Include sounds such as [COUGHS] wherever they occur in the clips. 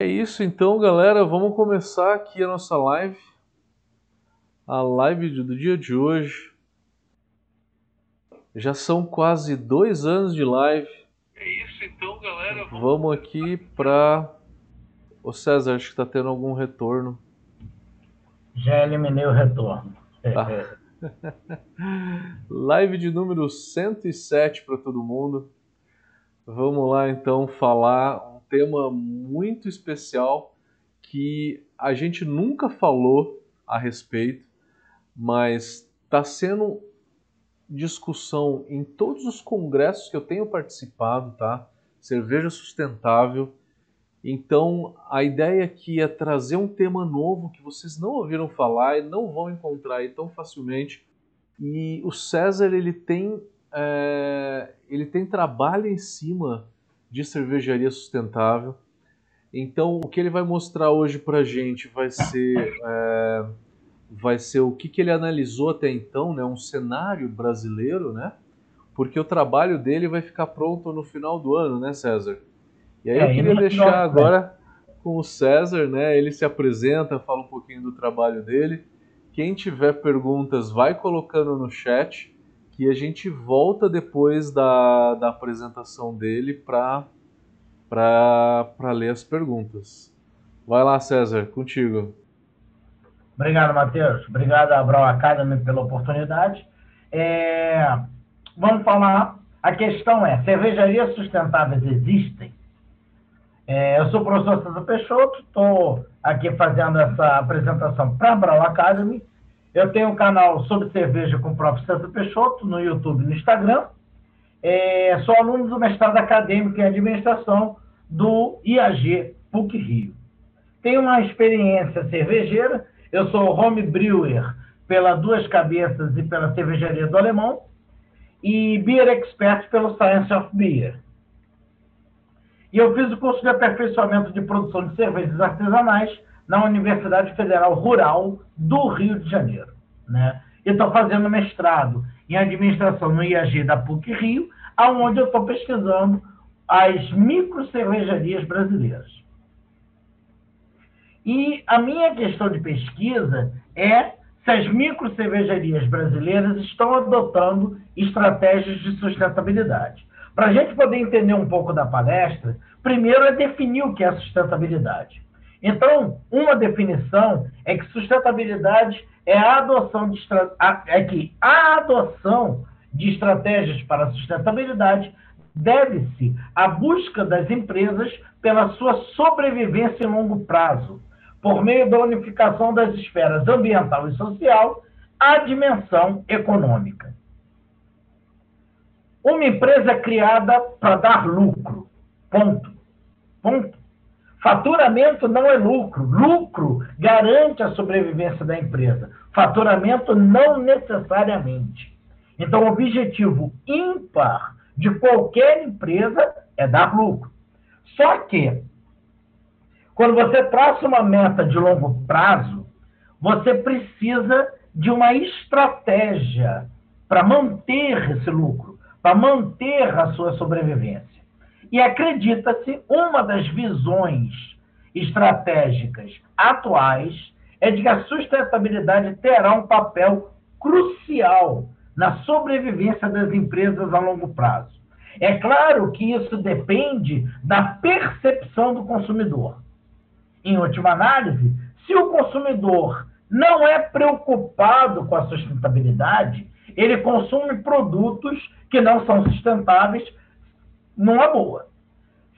É isso então, galera. Vamos começar aqui a nossa live. A live do dia de hoje. Já são quase dois anos de live. É isso então, galera. Vamos, Vamos aqui para. Ô César, acho que está tendo algum retorno. Já eliminei o retorno. Tá. [LAUGHS] live de número 107 para todo mundo. Vamos lá então falar tema muito especial que a gente nunca falou a respeito, mas está sendo discussão em todos os congressos que eu tenho participado, tá? Cerveja sustentável. Então, a ideia aqui é trazer um tema novo que vocês não ouviram falar e não vão encontrar aí tão facilmente. E o César, ele tem, é, ele tem trabalho em cima de cervejaria sustentável. Então, o que ele vai mostrar hoje para a gente vai ser, é, vai ser o que, que ele analisou até então, né, um cenário brasileiro, né? Porque o trabalho dele vai ficar pronto no final do ano, né, César? E aí é, eu queria deixar agora com o César, né? Ele se apresenta, fala um pouquinho do trabalho dele. Quem tiver perguntas, vai colocando no chat que a gente volta depois da, da apresentação dele para ler as perguntas. Vai lá, César, contigo. Obrigado, Matheus. Obrigado à Brau Academy pela oportunidade. É, vamos falar. A questão é: cervejarias sustentáveis existem? É, eu sou o professor César Peixoto, estou aqui fazendo essa apresentação para a Brau Academy eu tenho um canal sobre cerveja com o próprio César Peixoto no YouTube e no Instagram. É, sou aluno do mestrado acadêmico em administração do IAG PUC Rio. Tenho uma experiência cervejeira. Eu sou home brewer pela Duas Cabeças e pela Cervejaria do Alemão e beer expert pelo Science of Beer. E eu fiz o curso de aperfeiçoamento de produção de cervejas artesanais na Universidade Federal Rural do Rio de Janeiro. Né? E estou fazendo mestrado em administração no IAG da PUC Rio, aonde eu estou pesquisando as micro cervejarias brasileiras. E a minha questão de pesquisa é se as micro cervejarias brasileiras estão adotando estratégias de sustentabilidade. Para a gente poder entender um pouco da palestra, primeiro é definir o que é sustentabilidade. Então, uma definição é que sustentabilidade é a adoção de é que a adoção de estratégias para sustentabilidade deve-se à busca das empresas pela sua sobrevivência em longo prazo, por meio da unificação das esferas ambiental e social à dimensão econômica. Uma empresa criada para dar lucro. Ponto. Ponto. Faturamento não é lucro. Lucro garante a sobrevivência da empresa. Faturamento não necessariamente. Então, o objetivo ímpar de qualquer empresa é dar lucro. Só que, quando você traça uma meta de longo prazo, você precisa de uma estratégia para manter esse lucro, para manter a sua sobrevivência. E acredita-se, uma das visões estratégicas atuais é de que a sustentabilidade terá um papel crucial na sobrevivência das empresas a longo prazo. É claro que isso depende da percepção do consumidor. Em última análise, se o consumidor não é preocupado com a sustentabilidade, ele consome produtos que não são sustentáveis numa boa.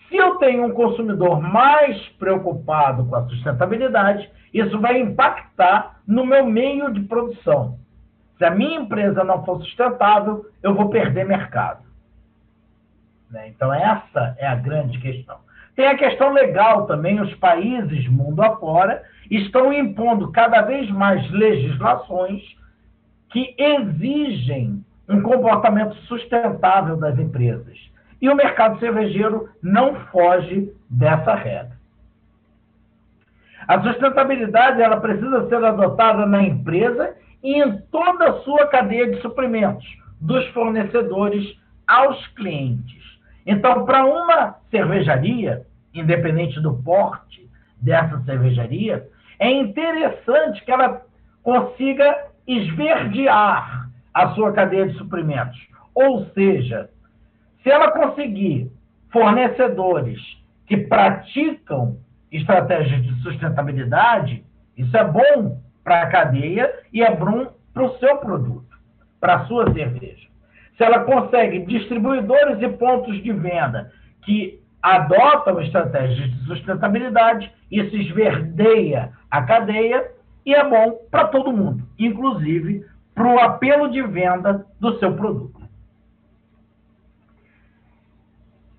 Se eu tenho um consumidor mais preocupado com a sustentabilidade, isso vai impactar no meu meio de produção. Se a minha empresa não for sustentável, eu vou perder mercado. Né? Então, essa é a grande questão. Tem a questão legal também, os países mundo afora estão impondo cada vez mais legislações que exigem um comportamento sustentável das empresas. E o mercado cervejeiro não foge dessa regra. A sustentabilidade ela precisa ser adotada na empresa e em toda a sua cadeia de suprimentos, dos fornecedores aos clientes. Então, para uma cervejaria, independente do porte, dessa cervejaria, é interessante que ela consiga esverdear a sua cadeia de suprimentos. Ou seja, se ela conseguir fornecedores que praticam estratégias de sustentabilidade, isso é bom para a cadeia e é bom para o seu produto, para a sua cerveja. Se ela consegue distribuidores e pontos de venda que adotam estratégias de sustentabilidade, isso esverdeia a cadeia e é bom para todo mundo, inclusive para o apelo de venda do seu produto.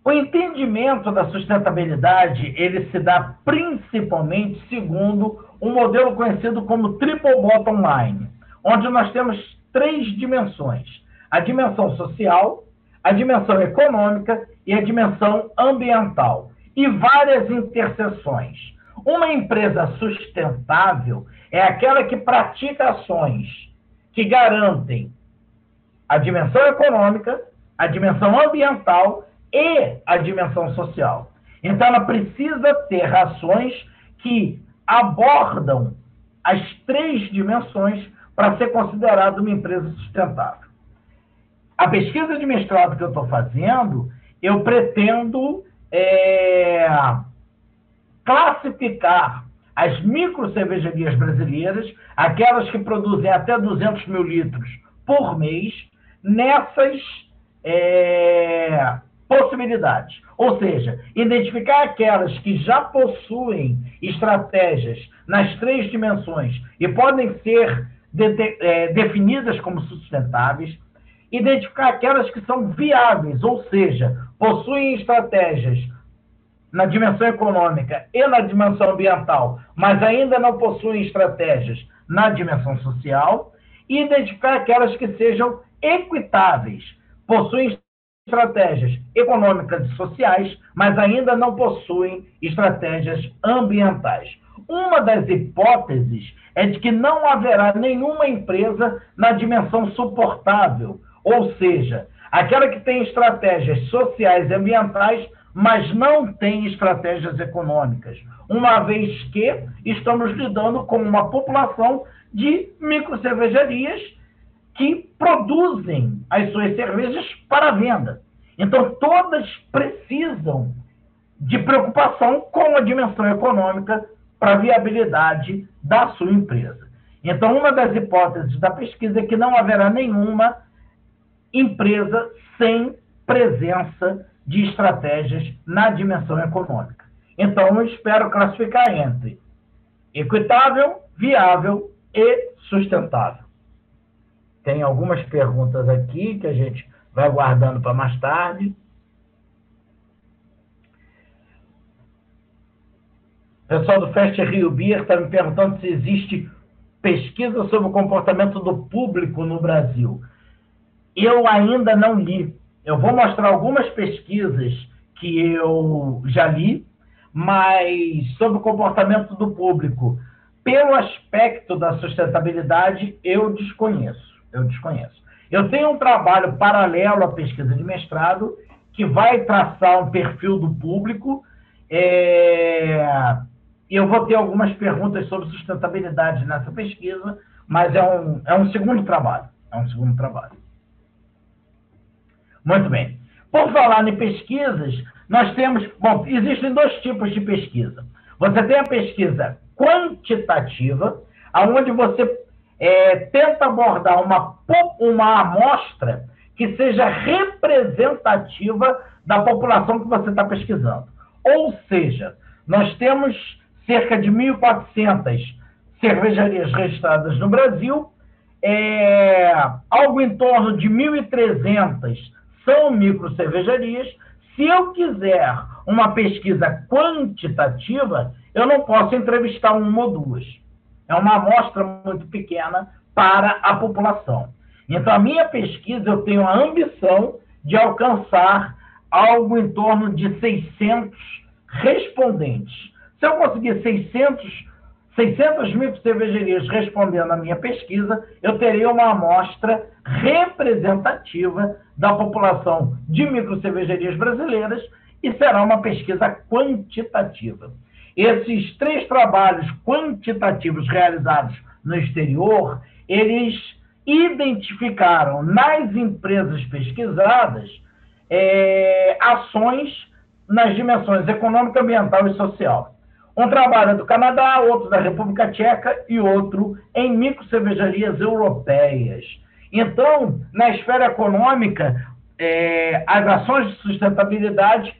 O entendimento da sustentabilidade ele se dá principalmente segundo um modelo conhecido como triple bottom line, onde nós temos três dimensões: a dimensão social, a dimensão econômica e a dimensão ambiental, e várias interseções. Uma empresa sustentável é aquela que pratica ações que garantem a dimensão econômica, a dimensão ambiental e a dimensão social. Então, ela precisa ter ações que abordam as três dimensões para ser considerada uma empresa sustentável. A pesquisa de mestrado que eu estou fazendo, eu pretendo é, classificar as micro cervejarias brasileiras, aquelas que produzem até 200 mil litros por mês, nessas é, possibilidades. Ou seja, identificar aquelas que já possuem estratégias nas três dimensões e podem ser de, de, é, definidas como sustentáveis, identificar aquelas que são viáveis, ou seja, possuem estratégias na dimensão econômica e na dimensão ambiental, mas ainda não possuem estratégias na dimensão social, e identificar aquelas que sejam equitáveis, possuem estratégias econômicas e sociais, mas ainda não possuem estratégias ambientais. Uma das hipóteses é de que não haverá nenhuma empresa na dimensão suportável, ou seja, aquela que tem estratégias sociais e ambientais, mas não tem estratégias econômicas, uma vez que estamos lidando com uma população de microcervejarias que produzem as suas cervejas para venda. Então, todas precisam de preocupação com a dimensão econômica para a viabilidade da sua empresa. Então, uma das hipóteses da pesquisa é que não haverá nenhuma empresa sem presença de estratégias na dimensão econômica. Então, eu espero classificar entre equitável, viável e sustentável. Tem algumas perguntas aqui que a gente vai guardando para mais tarde. O pessoal do Fest Rio Beer está me perguntando se existe pesquisa sobre o comportamento do público no Brasil. Eu ainda não li. Eu vou mostrar algumas pesquisas que eu já li, mas sobre o comportamento do público, pelo aspecto da sustentabilidade, eu desconheço eu desconheço. Eu tenho um trabalho paralelo à pesquisa de mestrado que vai traçar um perfil do público. É... Eu vou ter algumas perguntas sobre sustentabilidade nessa pesquisa, mas é um, é um segundo trabalho. É um segundo trabalho. Muito bem. Por falar em pesquisas, nós temos. Bom, existem dois tipos de pesquisa. Você tem a pesquisa quantitativa, aonde você é, tenta abordar uma, uma amostra que seja representativa da população que você está pesquisando. Ou seja, nós temos cerca de 1.400 cervejarias registradas no Brasil, é, algo em torno de 1.300 são micro cervejarias. Se eu quiser uma pesquisa quantitativa, eu não posso entrevistar uma ou duas. É uma amostra muito pequena para a população. Então, a minha pesquisa, eu tenho a ambição de alcançar algo em torno de 600 respondentes. Se eu conseguir 600, 600 mil cervejarias respondendo à minha pesquisa, eu terei uma amostra representativa da população de microcervejarias brasileiras e será uma pesquisa quantitativa. Esses três trabalhos quantitativos realizados no exterior, eles identificaram nas empresas pesquisadas é, ações nas dimensões econômica, ambiental e social. Um trabalho é do Canadá, outro da República Tcheca e outro em micro cervejarias europeias. Então, na esfera econômica, é, as ações de sustentabilidade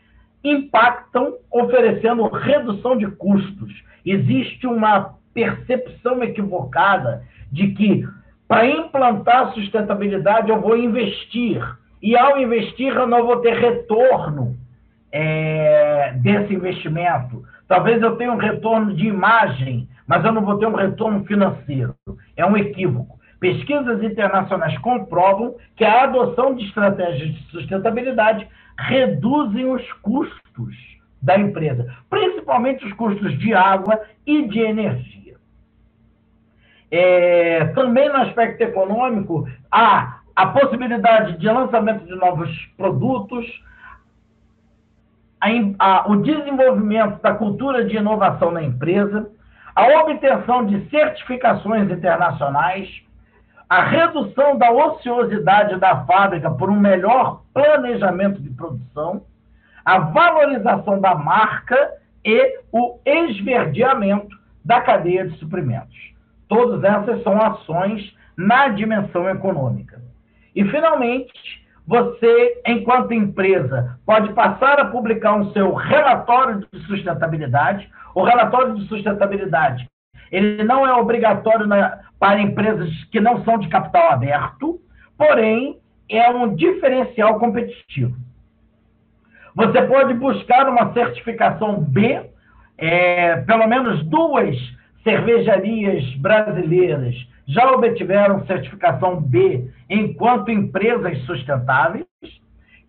impactam oferecendo redução de custos. Existe uma percepção equivocada de que para implantar sustentabilidade eu vou investir e ao investir eu não vou ter retorno é, desse investimento. Talvez eu tenha um retorno de imagem, mas eu não vou ter um retorno financeiro. É um equívoco. Pesquisas internacionais comprovam que a adoção de estratégias de sustentabilidade reduzem os custos da empresa, principalmente os custos de água e de energia. É, também no aspecto econômico, há a possibilidade de lançamento de novos produtos, a, a, o desenvolvimento da cultura de inovação na empresa, a obtenção de certificações internacionais, a redução da ociosidade da fábrica por um melhor planejamento de produção, a valorização da marca e o esverdeamento da cadeia de suprimentos. Todas essas são ações na dimensão econômica. E, finalmente, você, enquanto empresa, pode passar a publicar um seu relatório de sustentabilidade. O relatório de sustentabilidade ele não é obrigatório na, para empresas que não são de capital aberto, porém é um diferencial competitivo. Você pode buscar uma certificação B, é, pelo menos duas cervejarias brasileiras já obtiveram certificação B enquanto empresas sustentáveis,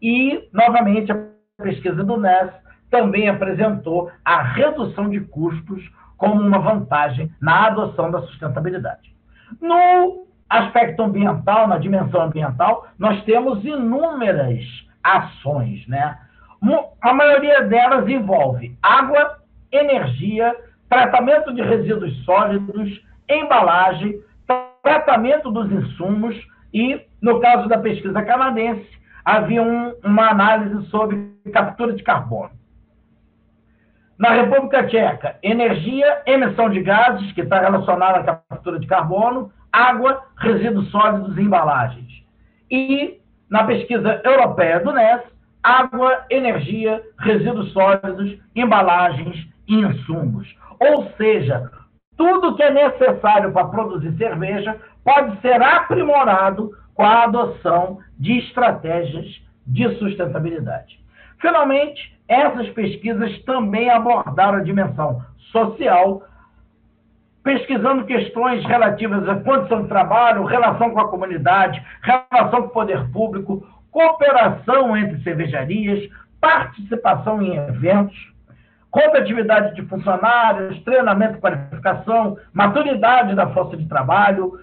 e, novamente, a pesquisa do NES também apresentou a redução de custos como uma vantagem na adoção da sustentabilidade. No aspecto ambiental, na dimensão ambiental, nós temos inúmeras ações, né? A maioria delas envolve água, energia, tratamento de resíduos sólidos, embalagem, tratamento dos insumos e, no caso da pesquisa canadense, havia um, uma análise sobre captura de carbono. Na República Tcheca, energia, emissão de gases, que está relacionada à captura de carbono, água, resíduos sólidos e embalagens. E, na pesquisa europeia do NES, água, energia, resíduos sólidos, embalagens e insumos. Ou seja, tudo que é necessário para produzir cerveja pode ser aprimorado com a adoção de estratégias de sustentabilidade. Finalmente, essas pesquisas também abordaram a dimensão social, pesquisando questões relativas à condição de trabalho, relação com a comunidade, relação com o poder público, cooperação entre cervejarias, participação em eventos, competitividade de funcionários, treinamento e qualificação, maturidade da força de trabalho,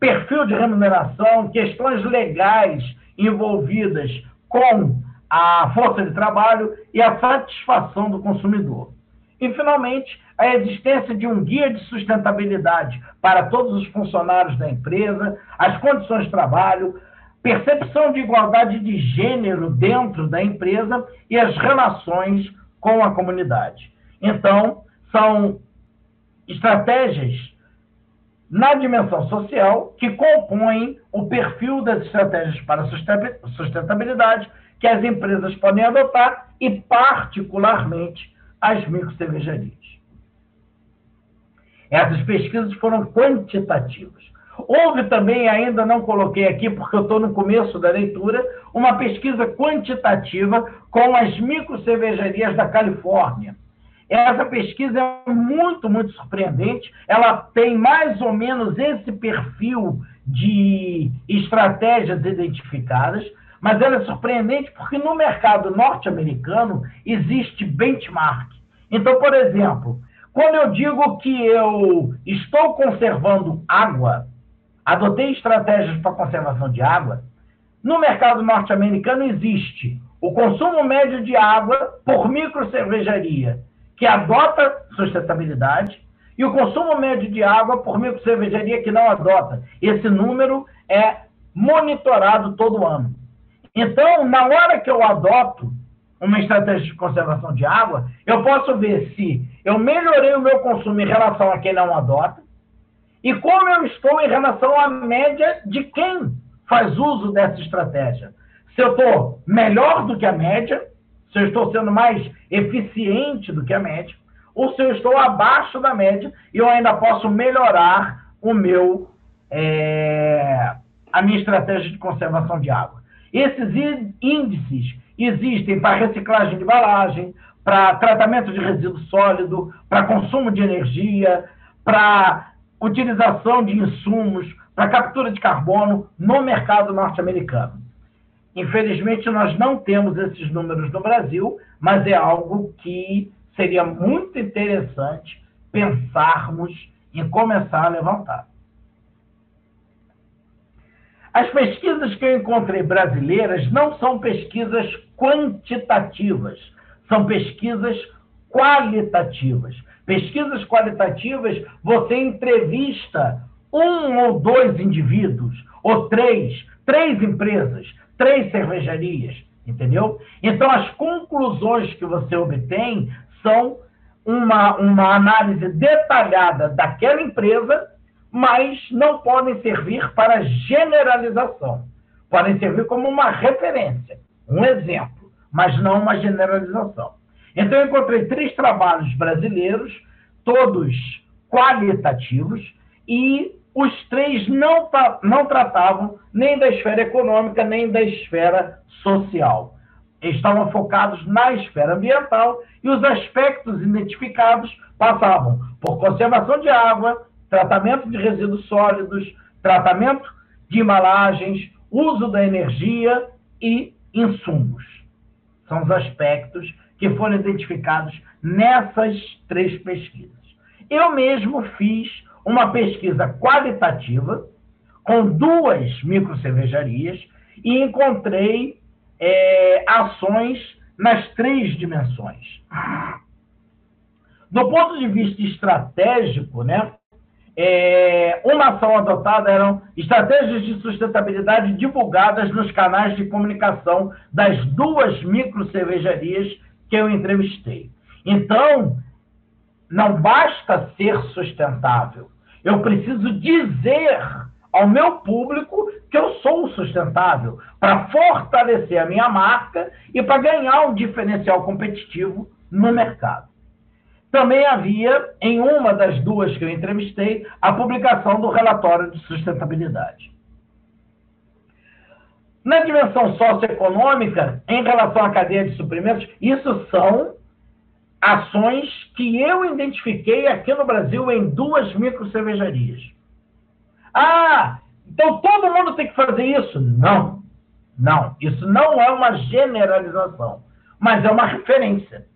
perfil de remuneração, questões legais envolvidas com a força de trabalho e a satisfação do consumidor. E, finalmente, a existência de um guia de sustentabilidade para todos os funcionários da empresa, as condições de trabalho, percepção de igualdade de gênero dentro da empresa e as relações com a comunidade. Então, são estratégias na dimensão social que compõem o perfil das estratégias para sustentabilidade que as empresas podem adotar e, particularmente, as microcervejarias. Essas pesquisas foram quantitativas. Houve também, ainda não coloquei aqui, porque eu estou no começo da leitura, uma pesquisa quantitativa com as microcervejarias da Califórnia. Essa pesquisa é muito, muito surpreendente. Ela tem mais ou menos esse perfil de estratégias identificadas, mas ela é surpreendente porque no mercado norte-americano existe benchmark. Então, por exemplo, quando eu digo que eu estou conservando água, adotei estratégias para conservação de água, no mercado norte-americano existe o consumo médio de água por micro cervejaria, que adota sustentabilidade e o consumo médio de água por microcervejaria que não adota. Esse número é monitorado todo ano. Então, na hora que eu adoto uma estratégia de conservação de água, eu posso ver se eu melhorei o meu consumo em relação a quem não adota e como eu estou em relação à média de quem faz uso dessa estratégia. Se eu estou melhor do que a média, se eu estou sendo mais eficiente do que a média, ou se eu estou abaixo da média e eu ainda posso melhorar o meu é, a minha estratégia de conservação de água. Esses índices existem para reciclagem de embalagem, para tratamento de resíduo sólido, para consumo de energia, para utilização de insumos, para captura de carbono no mercado norte-americano. Infelizmente, nós não temos esses números no Brasil, mas é algo que seria muito interessante pensarmos em começar a levantar. As pesquisas que eu encontrei brasileiras não são pesquisas quantitativas, são pesquisas qualitativas. Pesquisas qualitativas, você entrevista um ou dois indivíduos, ou três, três empresas, três cervejarias, entendeu? Então, as conclusões que você obtém são uma, uma análise detalhada daquela empresa mas não podem servir para generalização. Podem servir como uma referência, um exemplo, mas não uma generalização. Então, eu encontrei três trabalhos brasileiros, todos qualitativos, e os três não, não tratavam nem da esfera econômica, nem da esfera social. Estavam focados na esfera ambiental e os aspectos identificados passavam por conservação de água, tratamento de resíduos sólidos, tratamento de embalagens, uso da energia e insumos. São os aspectos que foram identificados nessas três pesquisas. Eu mesmo fiz uma pesquisa qualitativa com duas microcervejarias e encontrei é, ações nas três dimensões. Do ponto de vista estratégico, né, é, uma ação adotada eram estratégias de sustentabilidade divulgadas nos canais de comunicação das duas micro cervejarias que eu entrevistei. Então, não basta ser sustentável. Eu preciso dizer ao meu público que eu sou sustentável para fortalecer a minha marca e para ganhar um diferencial competitivo no mercado. Também havia, em uma das duas que eu entrevistei, a publicação do relatório de sustentabilidade. Na dimensão socioeconômica, em relação à cadeia de suprimentos, isso são ações que eu identifiquei aqui no Brasil em duas micro cervejarias. Ah, então todo mundo tem que fazer isso? Não, não. Isso não é uma generalização, mas é uma referência.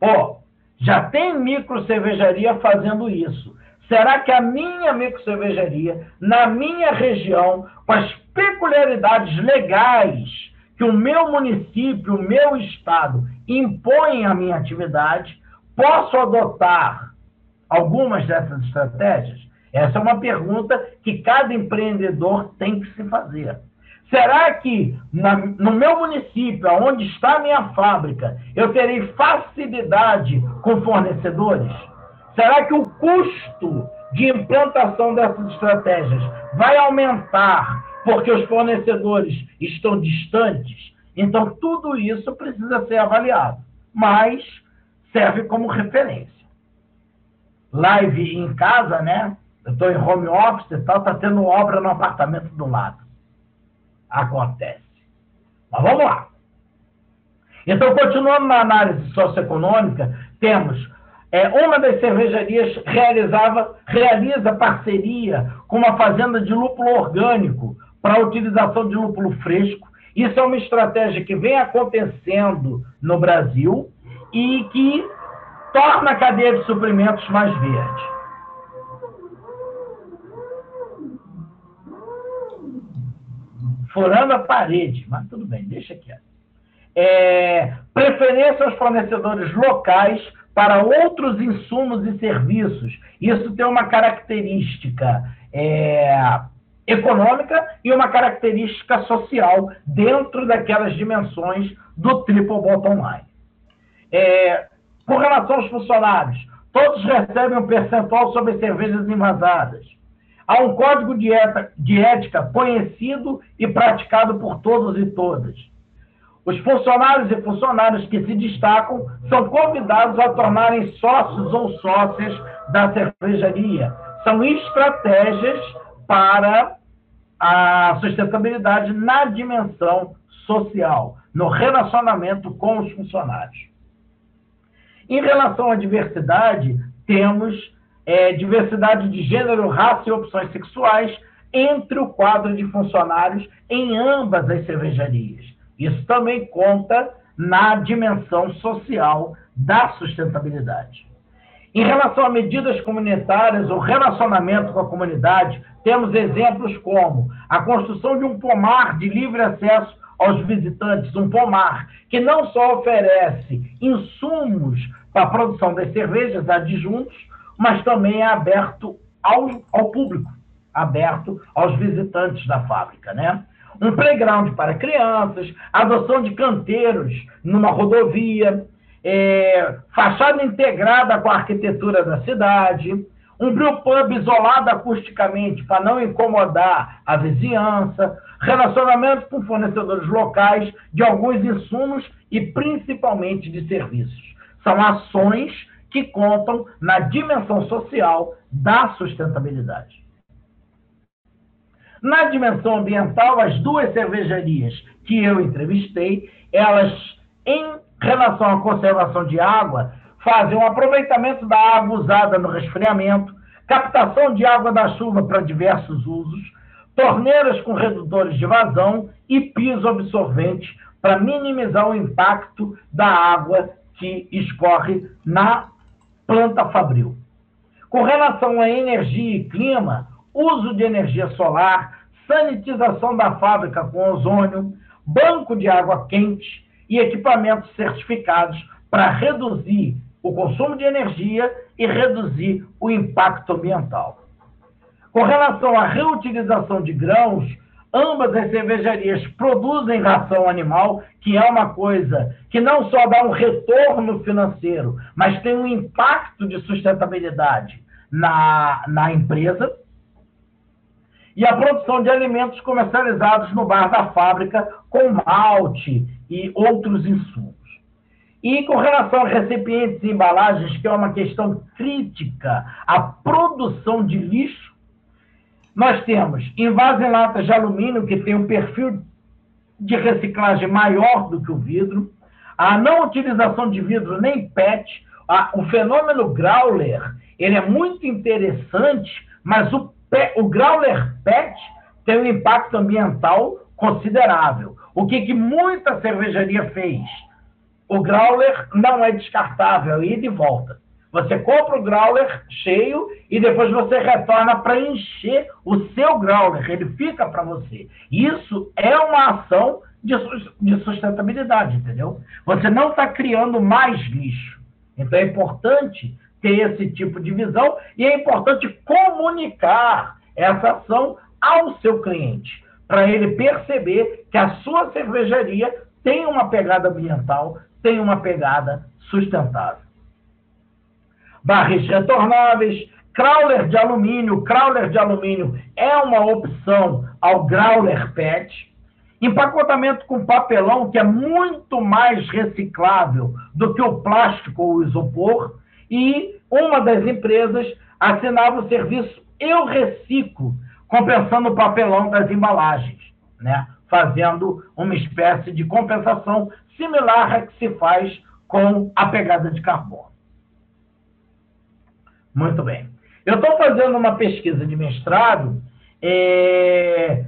Pô, já tem micro cervejaria fazendo isso. Será que a minha micro cervejaria, na minha região, com as peculiaridades legais que o meu município, o meu estado impõem à minha atividade, posso adotar algumas dessas estratégias? Essa é uma pergunta que cada empreendedor tem que se fazer. Será que na, no meu município, onde está a minha fábrica, eu terei facilidade com fornecedores? Será que o custo de implantação dessas estratégias vai aumentar porque os fornecedores estão distantes? Então, tudo isso precisa ser avaliado, mas serve como referência. Live em casa, né? Eu estou em home office e tal, está tendo obra no apartamento do lado acontece. Mas vamos lá. Então, continuando na análise socioeconômica, temos é, uma das cervejarias realizava, realiza parceria com uma fazenda de lúpulo orgânico para a utilização de lúpulo fresco. Isso é uma estratégia que vem acontecendo no Brasil e que torna a cadeia de suprimentos mais verde. Furando a parede, mas tudo bem, deixa quieto. É, preferência aos fornecedores locais para outros insumos e serviços. Isso tem uma característica é, econômica e uma característica social dentro daquelas dimensões do triple bottom line. É, com relação aos funcionários, todos recebem um percentual sobre cervejas envasadas. Há um código de, eta, de ética conhecido e praticado por todos e todas. Os funcionários e funcionárias que se destacam são convidados a tornarem sócios ou sócias da cervejaria. São estratégias para a sustentabilidade na dimensão social, no relacionamento com os funcionários. Em relação à diversidade, temos é, diversidade de gênero, raça e opções sexuais entre o quadro de funcionários em ambas as cervejarias. Isso também conta na dimensão social da sustentabilidade. Em relação a medidas comunitárias ou relacionamento com a comunidade, temos exemplos como a construção de um pomar de livre acesso aos visitantes, um pomar que não só oferece insumos para a produção das cervejas adjuntos, mas também é aberto ao, ao público, aberto aos visitantes da fábrica, né? Um playground para crianças, adoção de canteiros numa rodovia, é, fachada integrada com a arquitetura da cidade, um brewpub isolado acusticamente para não incomodar a vizinhança, relacionamento com fornecedores locais de alguns insumos e principalmente de serviços. São ações que contam na dimensão social da sustentabilidade. Na dimensão ambiental, as duas cervejarias que eu entrevistei, elas, em relação à conservação de água, fazem um aproveitamento da água usada no resfriamento, captação de água da chuva para diversos usos, torneiras com redutores de vazão e piso absorvente para minimizar o impacto da água que escorre na planta fabril. Com relação à energia e clima, uso de energia solar, sanitização da fábrica com ozônio, banco de água quente e equipamentos certificados para reduzir o consumo de energia e reduzir o impacto ambiental. Com relação à reutilização de grãos, ambas as cervejarias produzem ração animal, que é uma coisa que não só dá um retorno financeiro, mas tem um impacto de sustentabilidade na, na empresa. E a produção de alimentos comercializados no bar da fábrica com malte e outros insumos. E com relação a recipientes e embalagens, que é uma questão crítica, a produção de lixo nós temos em latas de alumínio, que tem um perfil de reciclagem maior do que o vidro, a não utilização de vidro nem PET, a, o fenômeno growler, ele é muito interessante, mas o, o growler PET tem um impacto ambiental considerável. O que, que muita cervejaria fez? O growler não é descartável, é e volta. Você compra o growler cheio e depois você retorna para encher o seu growler. Ele fica para você. Isso é uma ação de sustentabilidade, entendeu? Você não está criando mais lixo. Então é importante ter esse tipo de visão e é importante comunicar essa ação ao seu cliente, para ele perceber que a sua cervejaria tem uma pegada ambiental, tem uma pegada sustentável barris retornáveis, crawler de alumínio. Crawler de alumínio é uma opção ao growler PET. Empacotamento com papelão, que é muito mais reciclável do que o plástico ou o isopor. E uma das empresas assinava o serviço Eu Reciclo, compensando o papelão das embalagens, né? fazendo uma espécie de compensação similar à que se faz com a pegada de carbono. Muito bem. Eu estou fazendo uma pesquisa de mestrado é,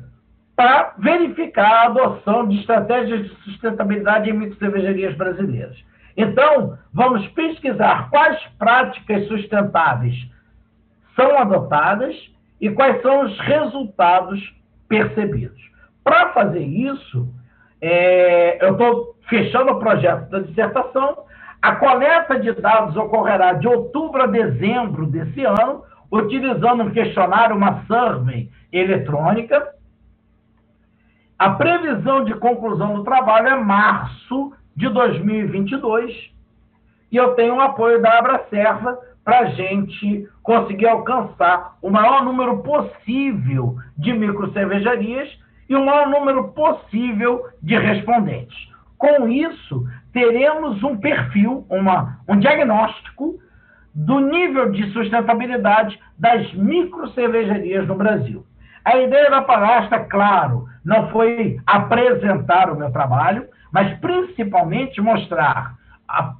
para verificar a adoção de estratégias de sustentabilidade em microcervejarias brasileiras. Então, vamos pesquisar quais práticas sustentáveis são adotadas e quais são os resultados percebidos. Para fazer isso, é, eu estou fechando o projeto da dissertação A coleta de dados ocorrerá de outubro a dezembro desse ano, utilizando um questionário, uma survey eletrônica. A previsão de conclusão do trabalho é março de 2022 e eu tenho o apoio da Abracerva para a gente conseguir alcançar o maior número possível de microcervejarias e o maior número possível de respondentes. Com isso, teremos um perfil, uma, um diagnóstico do nível de sustentabilidade das microcervejarias no Brasil. A ideia da palestra, claro, não foi apresentar o meu trabalho, mas principalmente mostrar a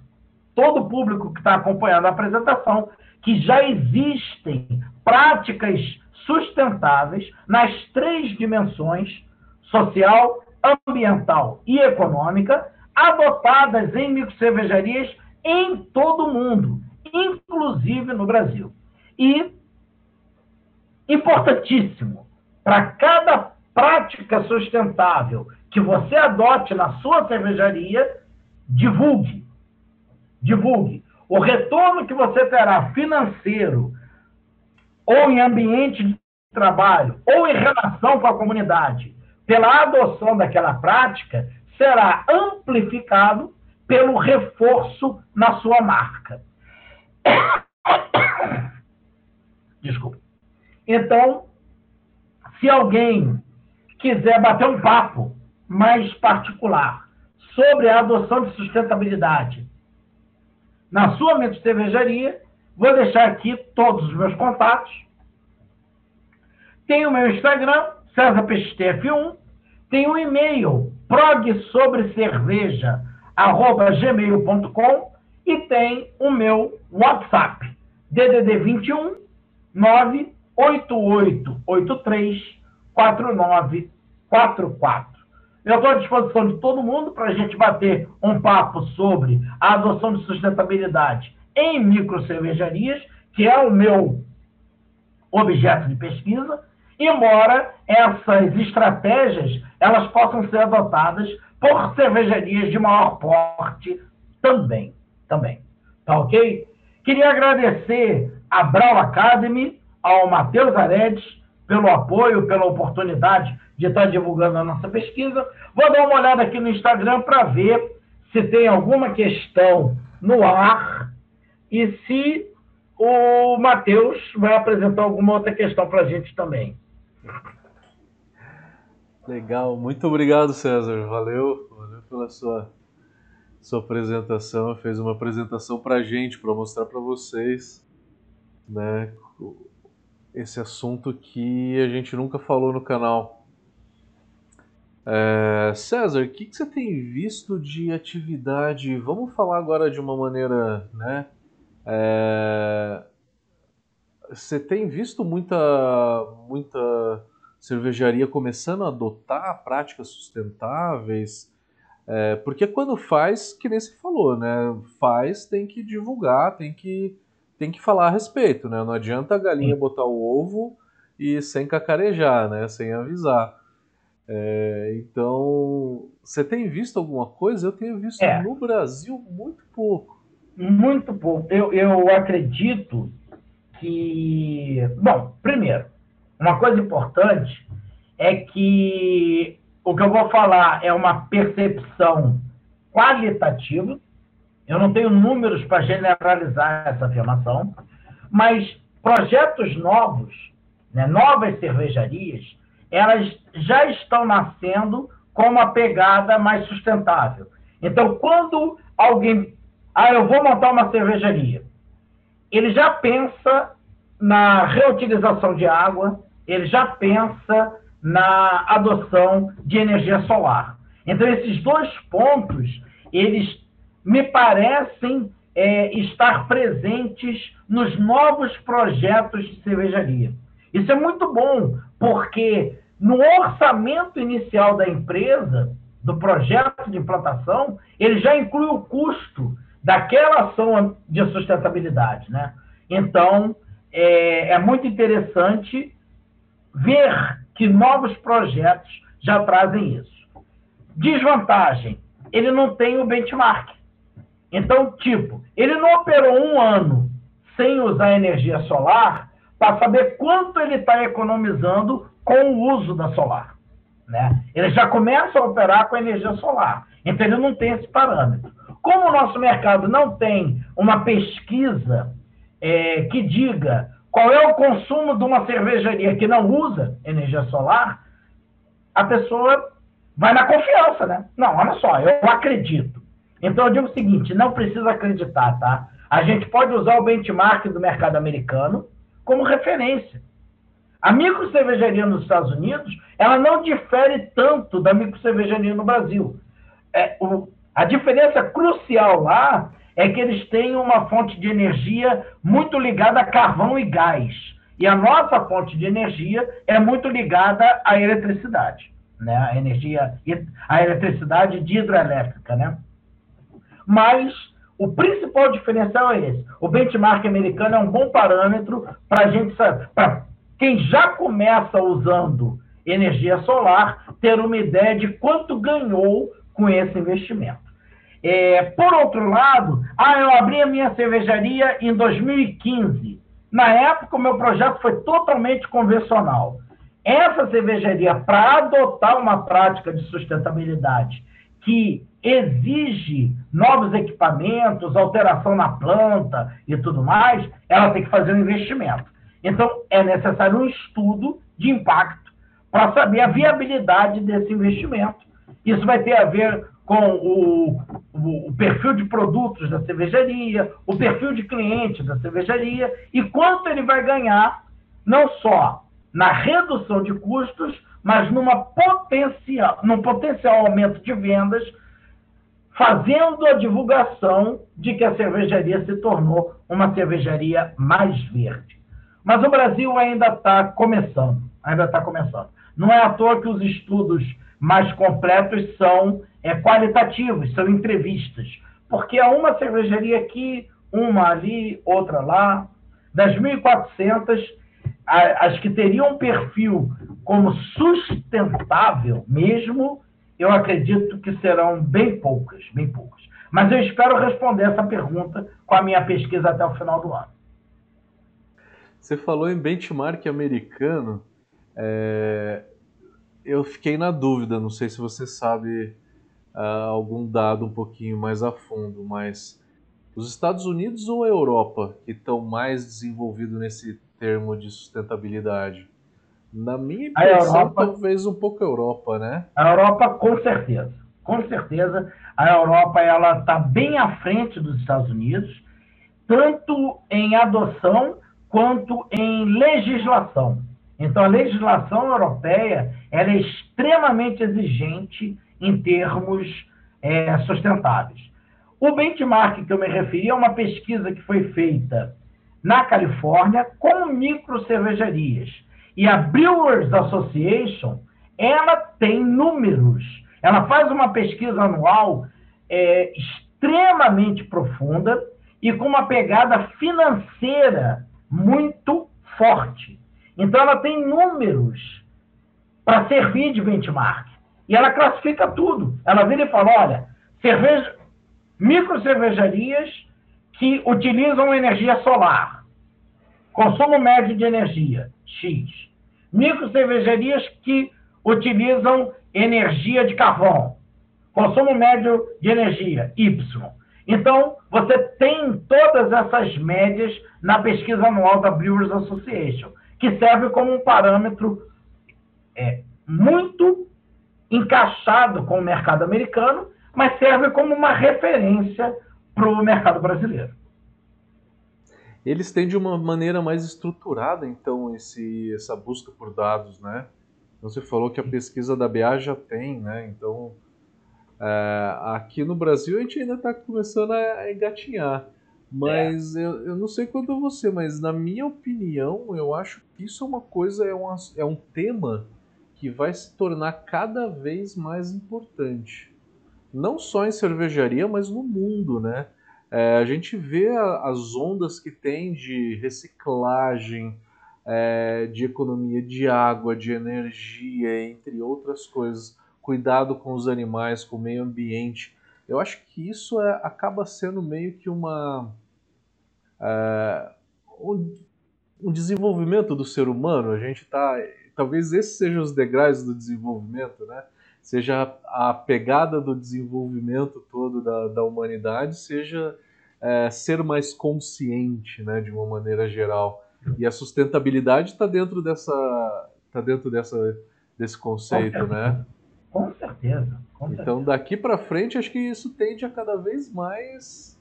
todo o público que está acompanhando a apresentação que já existem práticas sustentáveis nas três dimensões social, ambiental e econômica, adotadas em microcervejarias em todo o mundo, inclusive no Brasil. E, importantíssimo, para cada prática sustentável que você adote na sua cervejaria, divulgue. Divulgue. O retorno que você terá financeiro, ou em ambiente de trabalho, ou em relação com a comunidade, pela adoção daquela prática, será amplificado pelo reforço na sua marca. [COUGHS] Desculpa. Então, se alguém quiser bater um papo mais particular sobre a adoção de sustentabilidade na sua cervejaria, vou deixar aqui todos os meus contatos. Tem o meu Instagram, CésarPXTF1, tem um e-mail progsobrecerveja@gmail.com e tem o meu WhatsApp DDD 21 98883 4944. Eu estou à disposição de todo mundo para a gente bater um papo sobre a adoção de sustentabilidade em microcervejarias, que é o meu objeto de pesquisa, embora essas estratégias elas possam ser adotadas por cervejarias de maior porte também, também. Tá ok? Queria agradecer a Brau Academy, ao Matheus Aredes, pelo apoio, pela oportunidade de estar divulgando a nossa pesquisa. Vou dar uma olhada aqui no Instagram para ver se tem alguma questão no ar e se o Matheus vai apresentar alguma outra questão para a gente também. Legal, muito obrigado, César. Valeu, valeu pela sua, sua apresentação. Fez uma apresentação para a gente, para mostrar para vocês né, esse assunto que a gente nunca falou no canal. É, César, o que, que, você tem visto de atividade? Vamos falar agora de uma maneira, né? É, você tem visto muita, muita cervejaria começando a adotar práticas sustentáveis? É, porque quando faz, que nem você falou, né? Faz, tem que divulgar, tem que tem que falar a respeito, né? Não adianta a galinha botar o ovo e sem cacarejar, né? Sem avisar. É, então, você tem visto alguma coisa? Eu tenho visto é. no Brasil muito pouco. Muito pouco. Eu, eu acredito que. Bom, primeiro, uma coisa importante é que o que eu vou falar é uma percepção qualitativa eu não tenho números para generalizar essa afirmação, mas projetos novos, né, novas cervejarias, elas já estão nascendo com uma pegada mais sustentável. Então, quando alguém. Ah, eu vou montar uma cervejaria. Ele já pensa na reutilização de água, ele já pensa na adoção de energia solar. Então, esses dois pontos, eles me parecem é, estar presentes nos novos projetos de cervejaria. Isso é muito bom, porque no orçamento inicial da empresa, do projeto de implantação, ele já inclui o custo daquela ação de sustentabilidade. Né? Então, é, é muito interessante ver que novos projetos já trazem isso. Desvantagem: ele não tem o benchmark. Então, tipo, ele não operou um ano sem usar energia solar para saber quanto ele está economizando com o uso da solar. Né? Ele já começa a operar com energia solar. Então, ele não tem esse parâmetro. Como o nosso mercado não tem uma pesquisa é, que diga qual é o consumo de uma cervejaria que não usa energia solar, a pessoa vai na confiança, né? Não, olha só, eu acredito. Então eu digo o seguinte: não precisa acreditar, tá? A gente pode usar o benchmark do mercado americano como referência. A micro cervejaria nos Estados Unidos, ela não difere tanto da micro cervejaria no Brasil. É, o, a diferença crucial lá é que eles têm uma fonte de energia muito ligada a carvão e gás. E a nossa fonte de energia é muito ligada à eletricidade, né? A energia, a eletricidade de hidrelétrica, né? Mas o principal diferencial é esse. O benchmark americano é um bom parâmetro para gente para quem já começa usando energia solar ter uma ideia de quanto ganhou com esse investimento. É, por outro lado, ah, eu abri a minha cervejaria em 2015. Na época, o meu projeto foi totalmente convencional. Essa cervejaria, para adotar uma prática de sustentabilidade que exige novos equipamentos, alteração na planta e tudo mais, ela tem que fazer um investimento. Então, é necessário um estudo de impacto para saber a viabilidade desse investimento. Isso vai ter a ver com o, o, perfil de produtos da cervejaria, o perfil de cliente da cervejaria e quanto ele vai ganhar, não só na redução de custos, mas numa potencial, num potencial aumento de vendas, fazendo a divulgação de que a cervejaria se tornou uma cervejaria mais verde. Mas o Brasil ainda está começando, ainda está começando. Não é à toa que os estudos mais completos são é, qualitativos, são entrevistas. Porque há uma cervejaria aqui, uma ali, outra lá. Das 1.400, as que teriam um perfil como sustentável mesmo, eu acredito que serão bem poucas, bem poucas. Mas eu espero responder essa pergunta com a minha pesquisa até o final do ano. Você falou em benchmark americano. É... Eu fiquei na dúvida, não sei se você sabe uh, algum dado um pouquinho mais a fundo, mas os Estados Unidos ou a Europa que estão mais desenvolvidos nesse termo de sustentabilidade? Na minha impressão, Europa, talvez um pouco a Europa, né? A Europa, com certeza. Com certeza, a Europa ela está bem à frente dos Estados Unidos, tanto em adoção quanto em legislação. Então, a legislação europeia ela é extremamente exigente em termos é, sustentáveis. O benchmark que eu me referi é uma pesquisa que foi feita na Califórnia com micro cervejarias. E a Brewers Association, ela tem números. Ela faz uma pesquisa anual é, extremamente profunda e com uma pegada financeira muito forte. Então, ela tem números para servir de benchmark. E ela classifica tudo. Ela vira e fala: olha, cerveja, micro cervejarias que utilizam energia solar, consumo médio de energia, X. Micro cervejarias que utilizam energia de carvão, consumo médio de energia, Y. Então, você tem todas essas médias na pesquisa anual da Brewers Association, que serve como um parâmetro é, muito encaixado com o mercado americano, mas serve como uma referência para o mercado brasileiro. Eles têm de uma maneira mais estruturada, então, esse, essa busca por dados, né? Você falou que a pesquisa da BA já tem, né? Então, é, aqui no Brasil a gente ainda está começando a engatinhar. Mas é. eu, eu não sei quanto você, mas na minha opinião, eu acho que isso é uma coisa, é, uma, é um tema que vai se tornar cada vez mais importante. Não só em cervejaria, mas no mundo, né? É, a gente vê a, as ondas que tem de reciclagem, é, de economia de água, de energia, entre outras coisas. Cuidado com os animais, com o meio ambiente. Eu acho que isso é, acaba sendo meio que uma. É, um, um desenvolvimento do ser humano. A gente está. Talvez esses sejam os degraus do desenvolvimento, né? Seja a pegada do desenvolvimento todo da, da humanidade, seja é, ser mais consciente, né, de uma maneira geral. E a sustentabilidade está dentro dessa, tá dentro dessa, desse conceito, né? Com certeza. Com certeza. Então, daqui para frente, acho que isso tende a cada vez mais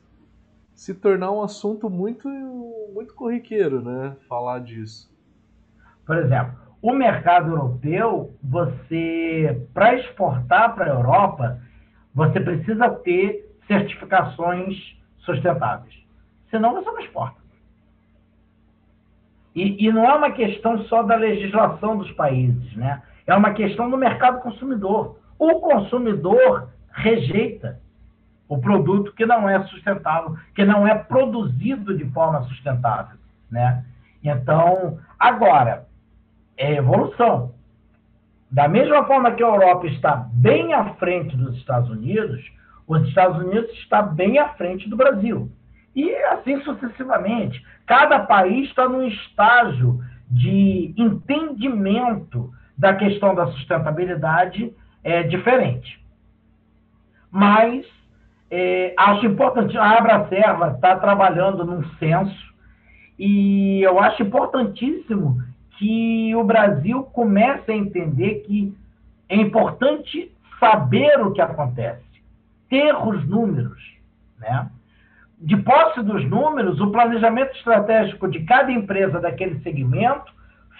se tornar um assunto muito, muito corriqueiro, né? Falar disso. Por exemplo, o mercado europeu, você, para exportar para a Europa, você precisa ter certificações sustentáveis. Senão você não exporta. E, e, não é uma questão só da legislação dos países, né? É uma questão do mercado consumidor. O consumidor rejeita o produto que não é sustentável, que não é produzido de forma sustentável, né? Então, agora, é evolução. Da mesma forma que a Europa está bem à frente dos Estados Unidos, os Estados Unidos está bem à frente do Brasil. E assim sucessivamente. Cada país está num estágio de entendimento da questão da sustentabilidade é, diferente. Mas é, acho importante, a Abracerva está trabalhando num censo e eu acho importantíssimo que o Brasil comece a entender que é importante saber o que acontece, ter os números, né? De posse dos números, o planejamento estratégico de cada empresa daquele segmento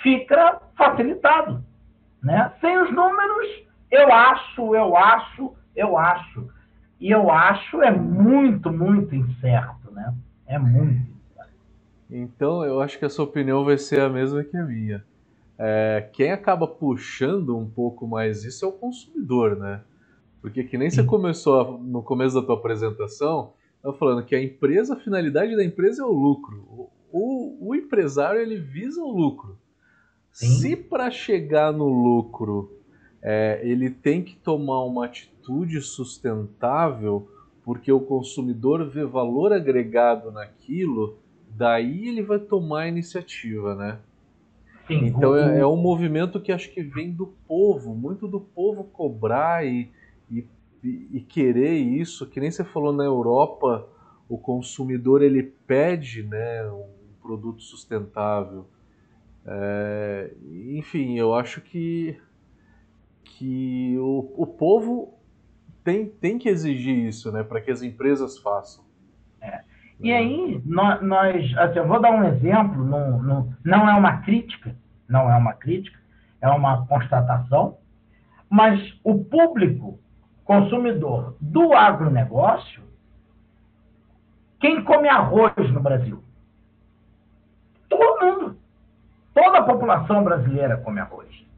fica facilitado. Né? Sem os números, eu acho, eu acho, eu acho. E eu acho é muito, muito incerto. Né? É muito incerto. Então, eu acho que a sua opinião vai ser a mesma que a minha. É, quem acaba puxando um pouco mais isso é o consumidor, né? Porque que nem você começou no começo da tua apresentação, eu falando que a empresa, a finalidade da empresa é o lucro. O, o, o empresário ele visa o lucro. Sim. Se para chegar no lucro é, ele tem que tomar uma atitude sustentável, porque o consumidor vê valor agregado naquilo, daí ele vai tomar a iniciativa, né? Sim, então é, é, um movimento que acho que vem do povo, muito do povo cobrar e, e, e querer isso, que nem você falou na Europa, o consumidor ele pede né, um produto sustentável. É, enfim, eu acho que, que o, o povo tem, tem que exigir isso, né, para que as empresas façam. É. E aí, nós, nós assim, eu vou dar um exemplo, não, não, não é uma crítica, não é uma crítica, é uma constatação, mas o público consumidor do agronegócio, quem come arroz no Brasil? Todo mundo. Toda a população brasileira come arroz.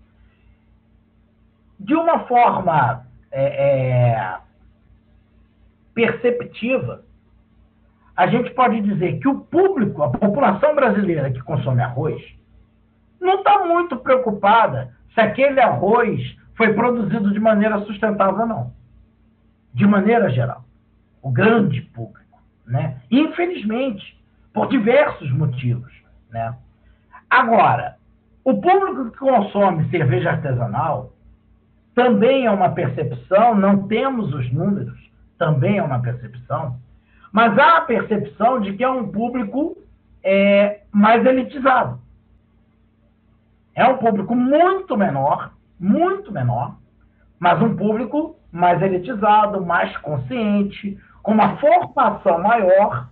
De uma forma é, é, perceptiva, a gente pode dizer que o público, a população brasileira que consome arroz, não está muito preocupada se aquele arroz foi produzido de maneira sustentável ou não. De maneira geral. O grande público. Né? Infelizmente, por diversos motivos. Né? Agora, o público que consome cerveja artesanal também é uma percepção, não temos os números, também é uma percepção, mas há a percepção de que é um público é, mais elitizado. É um público muito menor, muito menor, mas um público mais elitizado, mais consciente, com uma formação maior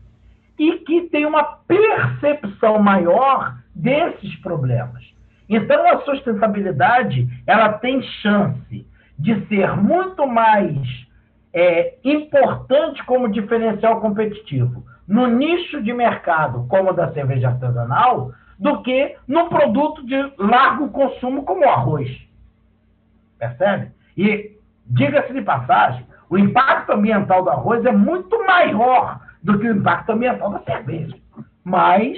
e que tem uma percepção maior desses problemas. Então, a sustentabilidade ela tem chance de ser muito mais é, importante como diferencial competitivo no nicho de mercado como o da cerveja artesanal do que no produto de largo consumo como o arroz. Percebe? E, diga-se de passagem, o impacto ambiental do arroz é muito maior do que o impacto ambiental da cerveja. Mas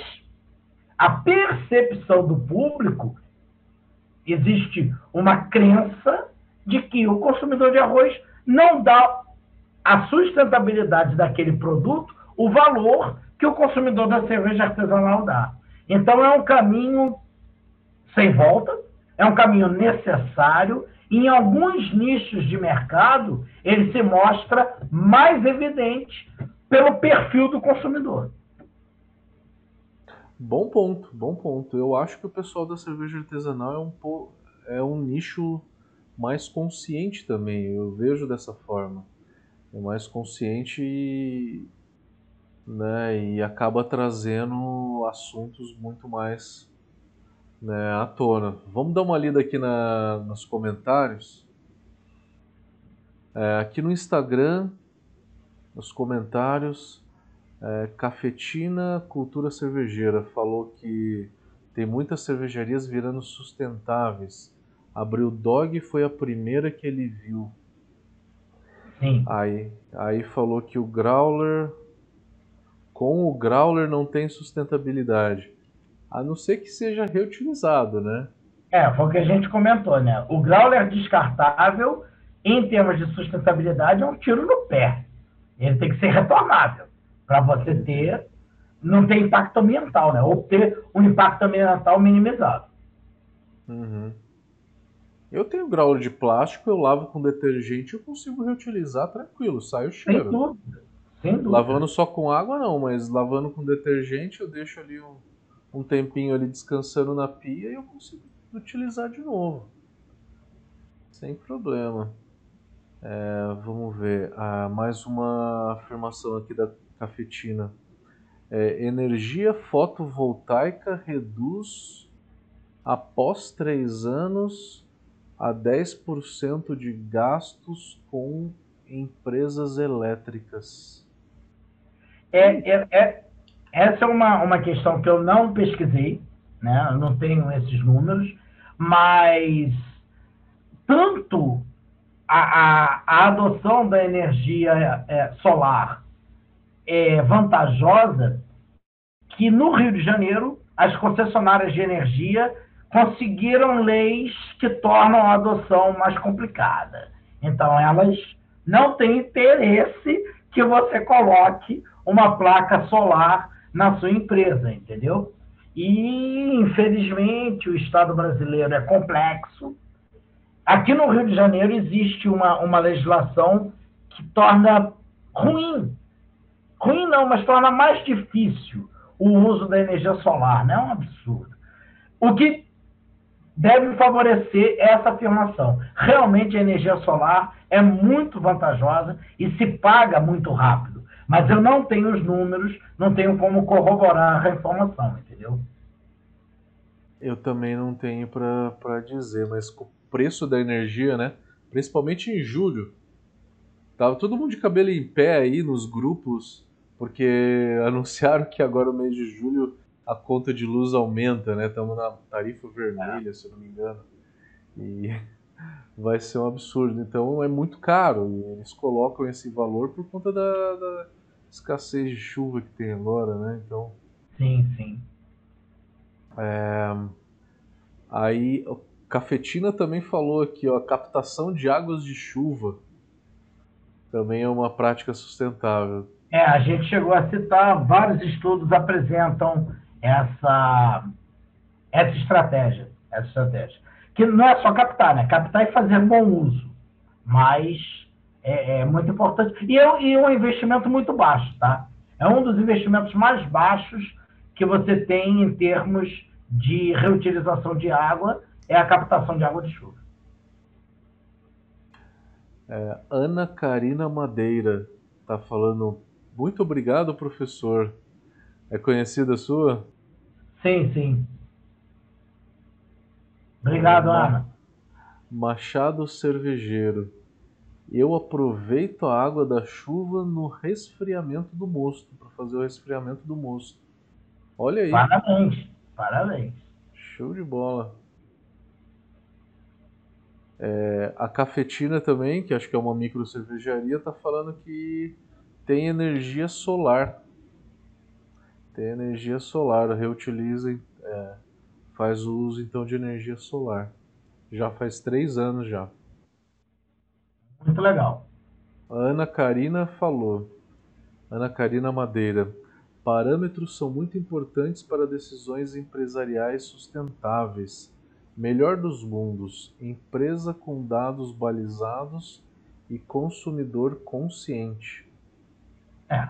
a percepção do público, existe uma crença de que o consumidor de arroz não dá a sustentabilidade daquele produto, o valor que o consumidor da cerveja artesanal dá. Então é um caminho sem volta, é um caminho necessário. Em alguns nichos de mercado, ele se mostra mais evidente pelo perfil do consumidor. Bom ponto, bom ponto. Eu acho que o pessoal da cerveja artesanal é um, é um nicho mais consciente também. Eu vejo dessa forma. É mais consciente e, né, e acaba trazendo assuntos muito mais né, à tona. Vamos dar uma lida aqui na, nos comentários. É, aqui no Instagram, nos comentários, é, Cafetina Cultura Cervejeira falou que tem muitas cervejarias virando sustentáveis. Abriu Dog foi a primeira que ele viu. Sim. Aí, aí falou que o Growler, com o Growler não tem sustentabilidade. A não ser que seja reutilizado, né? É, foi o que a gente comentou, né? O Growler descartável, em termos de sustentabilidade, é um tiro no pé. Ele tem que ser retornável para você ter, não ter impacto ambiental, né? Ou ter um impacto ambiental minimizado. Uhum. Eu tenho graulo de plástico, eu lavo com detergente, eu consigo reutilizar tranquilo, sai o cheiro. Sem dúvida. Sem dúvida. Lavando só com água não, mas lavando com detergente eu deixo ali um, um tempinho ali descansando na pia e eu consigo utilizar de novo. Sem problema. É, vamos ver. Ah, mais uma afirmação aqui da cafetina. É, energia fotovoltaica reduz após três anos a 10% de gastos com empresas elétricas. É, é, é, essa é uma, uma questão que eu não pesquisei, né? eu não tenho esses números, mas tanto a, a, a adoção da energia é, solar é, vantajosa que no Rio de Janeiro as concessionárias de energia conseguiram leis que tornam a adoção mais complicada. Então elas não têm interesse que você coloque uma placa solar na sua empresa, entendeu? E infelizmente o Estado brasileiro é complexo. Aqui no Rio de Janeiro existe uma, uma legislação que torna ruim ruim não, mas torna mais difícil o uso da energia solar, né? É um absurdo. O que deve favorecer essa afirmação. Realmente a energia solar é muito vantajosa e se paga muito rápido. Mas eu não tenho os números, não tenho como corroborar a informação, entendeu? Eu também não tenho para dizer, mas o preço da energia, né? Principalmente em julho, tava todo mundo de cabelo em pé aí nos grupos porque [LAUGHS] anunciaram que agora no mês de julho a conta de luz aumenta, né? Estamos na tarifa vermelha, é. se eu não me engano. E [LAUGHS] vai ser um absurdo. Então é muito caro. E eles colocam esse valor por conta da, da escassez de chuva que tem agora, né? Então. Sim, sim. É... Aí, Cafetina também falou aqui, ó, captação de águas de chuva também é uma prática sustentável. É, a gente chegou a citar, vários estudos apresentam essa, essa estratégia, essa estratégia. Que não é só captar, né? Captar e fazer bom uso. Mas é, é muito importante. E é, e um investimento muito baixo, tá? É um dos investimentos mais baixos que você tem em termos de reutilização de água, é a captação de água de chuva. É, Ana Karina Madeira está falando muito obrigado, professor. É conhecida sua? Sim, sim. Obrigado, Ana. Machado Cervejeiro. Eu aproveito a água da chuva no resfriamento do mosto, para fazer o resfriamento do mosto. Olha aí. Parabéns, parabéns. Show de bola. É, a Cafetina também, que acho que é uma micro cervejaria, está falando que tem energia solar. Tem energia solar, reutiliza, é, faz o uso então de energia solar. Já faz três anos já. Muito legal. A Ana Karina falou. Ana Karina Madeira. Parâmetros são muito importantes para decisões empresariais sustentáveis. Melhor dos mundos, empresa com dados balizados e consumidor consciente. É.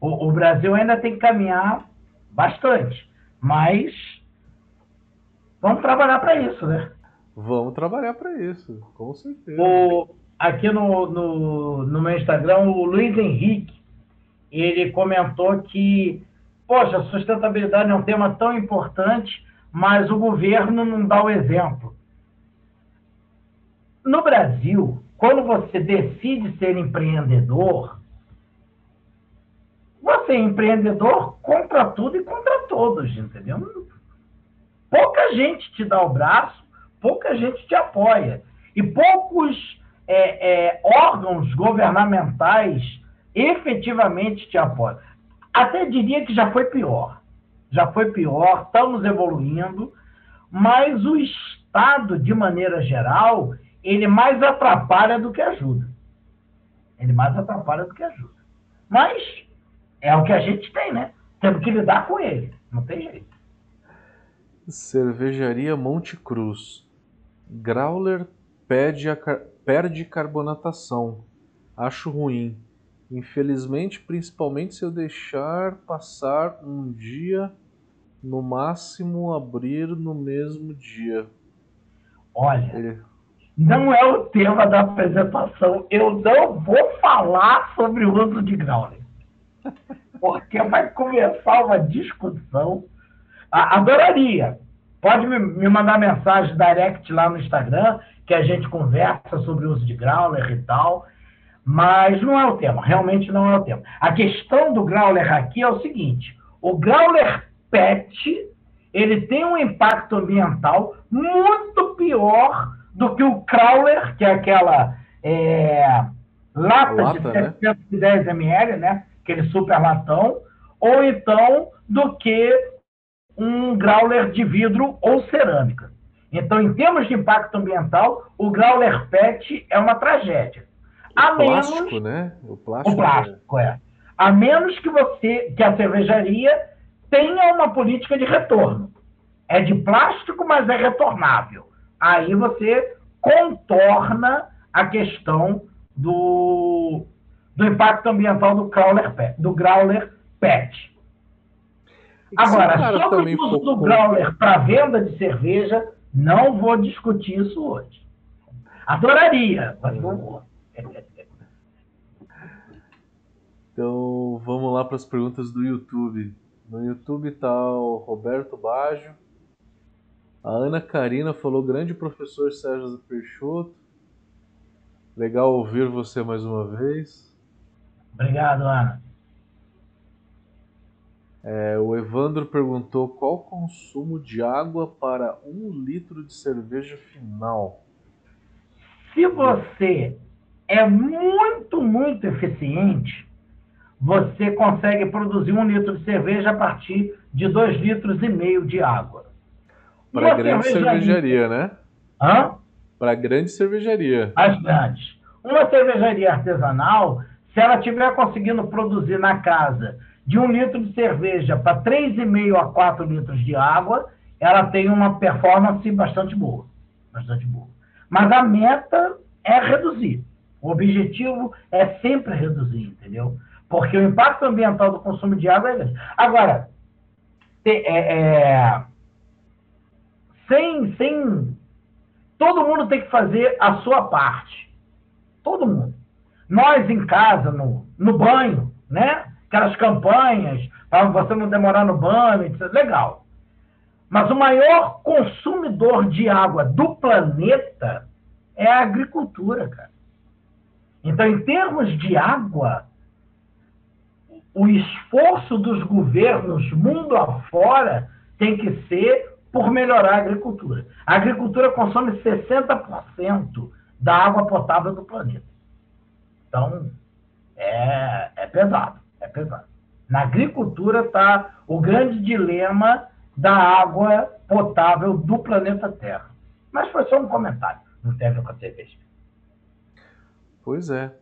O, o Brasil ainda tem que caminhar bastante, mas vamos trabalhar para isso, né? Vamos trabalhar para isso, com certeza. O, aqui no, no, no meu Instagram, o Luiz Henrique, ele comentou que, poxa, sustentabilidade é um tema tão importante, mas o governo não dá o exemplo. No Brasil, quando você decide ser empreendedor, você é empreendedor contra tudo e contra todos, entendeu? Pouca gente te dá o braço, pouca gente te apoia. E poucos é, é, órgãos governamentais efetivamente te apoiam. Até diria que já foi pior. Já foi pior, estamos evoluindo, mas o Estado, de maneira geral, ele mais atrapalha do que ajuda. Ele mais atrapalha do que ajuda. Mas é o que a gente tem, né? Temos que lidar com ele. Não tem jeito. Cervejaria Monte Cruz. Growler perde, a, perde carbonatação. Acho ruim. Infelizmente, principalmente se eu deixar passar um dia, no máximo abrir no mesmo dia. Olha, Ele... não é o tema da apresentação. Eu não vou falar sobre o uso de Growler. Porque vai começar uma discussão. Adoraria. Pode me mandar mensagem direct lá no Instagram, que a gente conversa sobre o uso de Growler e tal. Mas não é o tema, realmente não é o tema. A questão do Growler aqui é o seguinte: o Growler PET ele tem um impacto ambiental muito pior do que o Crawler, que é aquela é, lata, lata, de 710 né? ml, né? Aquele super latão, ou então do que um growler de vidro ou cerâmica. Então, em termos de impacto ambiental, o growler PET é uma tragédia. A o menos, plástico, né? O plástico, o plástico é. é. A menos que você, que a cervejaria tenha uma política de retorno. É de plástico, mas é retornável. Aí você contorna a questão do, do impacto ambiental do growler PET. Do growler PET. Agora, sobre o uso do growler para venda de cerveja, não vou discutir isso hoje. Adoraria, mas não vou. Então vamos lá para as perguntas do YouTube. No YouTube está o Roberto Baggio. A Ana Karina falou: grande professor Sérgio Peixoto. Legal ouvir você mais uma vez. Obrigado, Ana. É, o Evandro perguntou qual o consumo de água para um litro de cerveja final. Se você é muito, muito eficiente, você consegue produzir um litro de cerveja a partir de dois litros e meio de água. Para grande cervejaria, cervejaria, né? Hã? Para grande cervejaria. As grandes. Uma cervejaria artesanal se ela estiver conseguindo produzir na casa de um litro de cerveja para 3,5 a 4 litros de água, ela tem uma performance bastante boa. Bastante boa. Mas a meta é reduzir. O objetivo é sempre reduzir, entendeu? Porque o impacto ambiental do consumo de água é grande. Agora, é, é, sem, sem. Todo mundo tem que fazer a sua parte. Todo mundo. Nós em casa, no, no banho, né? Aquelas campanhas para você não demorar no banho, etc. Legal. Mas o maior consumidor de água do planeta é a agricultura, cara. Então, em termos de água, o esforço dos governos mundo afora tem que ser por melhorar a agricultura. A agricultura consome 60% da água potável do planeta. Então, é, é pesado, é pesado. Na agricultura está o grande dilema da água potável do planeta Terra. Mas foi só um comentário, não tem a ver com a cerveja. Pois é.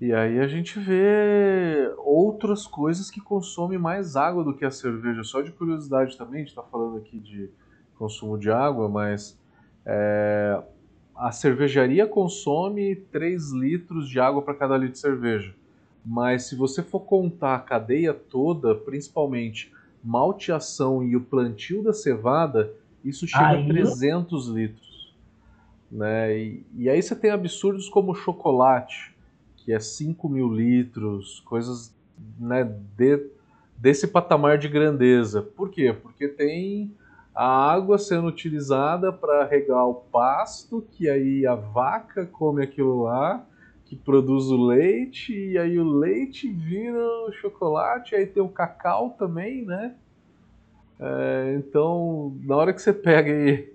E aí a gente vê outras coisas que consomem mais água do que a cerveja. Só de curiosidade também, a gente está falando aqui de consumo de água, mas é, a cervejaria consome 3 litros de água para cada litro de cerveja. Mas se você for contar a cadeia toda, principalmente malteação e o plantio da cevada, isso chega aí... a 300 litros. Né? E, e, aí você tem absurdos como o chocolate, que é 5 mil litros, coisas né, de, desse patamar de grandeza. Por quê? Porque tem a água sendo utilizada para regar o pasto, que aí a vaca come aquilo lá, que produz o leite, e aí o leite vira o chocolate, aí tem o cacau também, né? É, então, na hora que você pega e,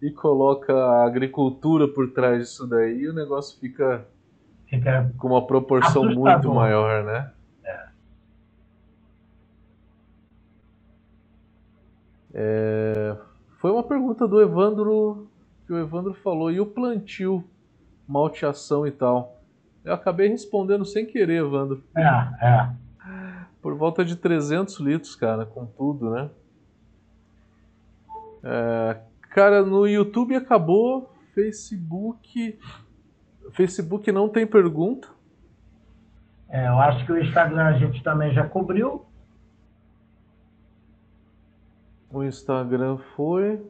e coloca a agricultura por trás disso daí, o negócio fica, fica com uma proporção muito maior, né? É, foi uma pergunta do Evandro que o Evandro falou. E o plantio, malteação e tal? Eu acabei respondendo sem querer, Evandro. É, é. Por volta de 300 litros, cara, com tudo, né? É, cara, no YouTube acabou. Facebook. Facebook não tem pergunta. É, eu acho que o Instagram a gente também já cobriu. O Instagram foi.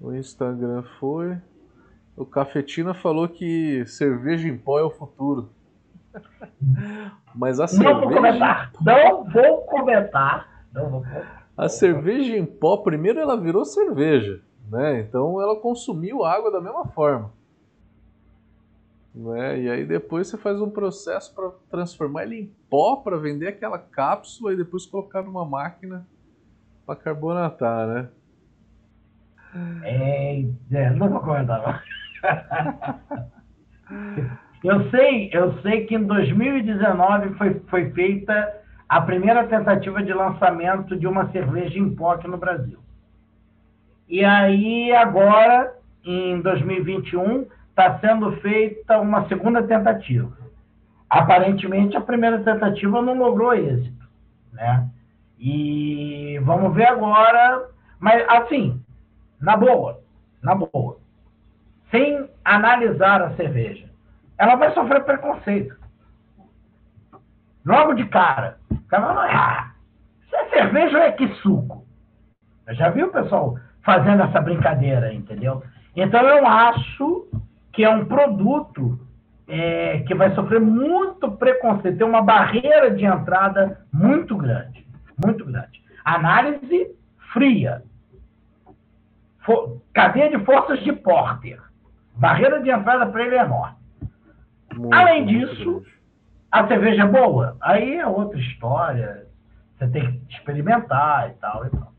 O Instagram foi. O Cafetina falou que cerveja em pó é o futuro. Mas a não cerveja. Vou comentar. Não vou comentar. Não vou comentar. A cerveja em pó, primeiro ela virou cerveja, né? Então ela consumiu água da mesma forma. Né? E aí depois você faz um processo para transformar ele em pó para vender aquela cápsula e depois colocar numa máquina para carbonatar, né? É, é, não vou comentar. [LAUGHS] eu sei, eu sei que em 2019 foi, foi feita a primeira tentativa de lançamento de uma cerveja em pó aqui no Brasil. E aí agora, em 2021, está sendo feita uma segunda tentativa. Aparentemente, a primeira tentativa não logrou êxito, né? E vamos ver agora, mas assim, na boa, na boa, sem analisar a cerveja, ela vai sofrer preconceito. Logo de cara. Cara vai ah, isso é cerveja ou é que suco? Eu já vi o pessoal fazendo essa brincadeira, entendeu? Então eu acho que é um produto é, que vai sofrer muito preconceito, tem uma barreira de entrada muito grande, muito grande. Análise fria, For, cadeia de forças de Porter, barreira de entrada para ele é enorme. Muito, Além disso, a cerveja é boa, aí é outra história, você tem que experimentar e tal, e tal.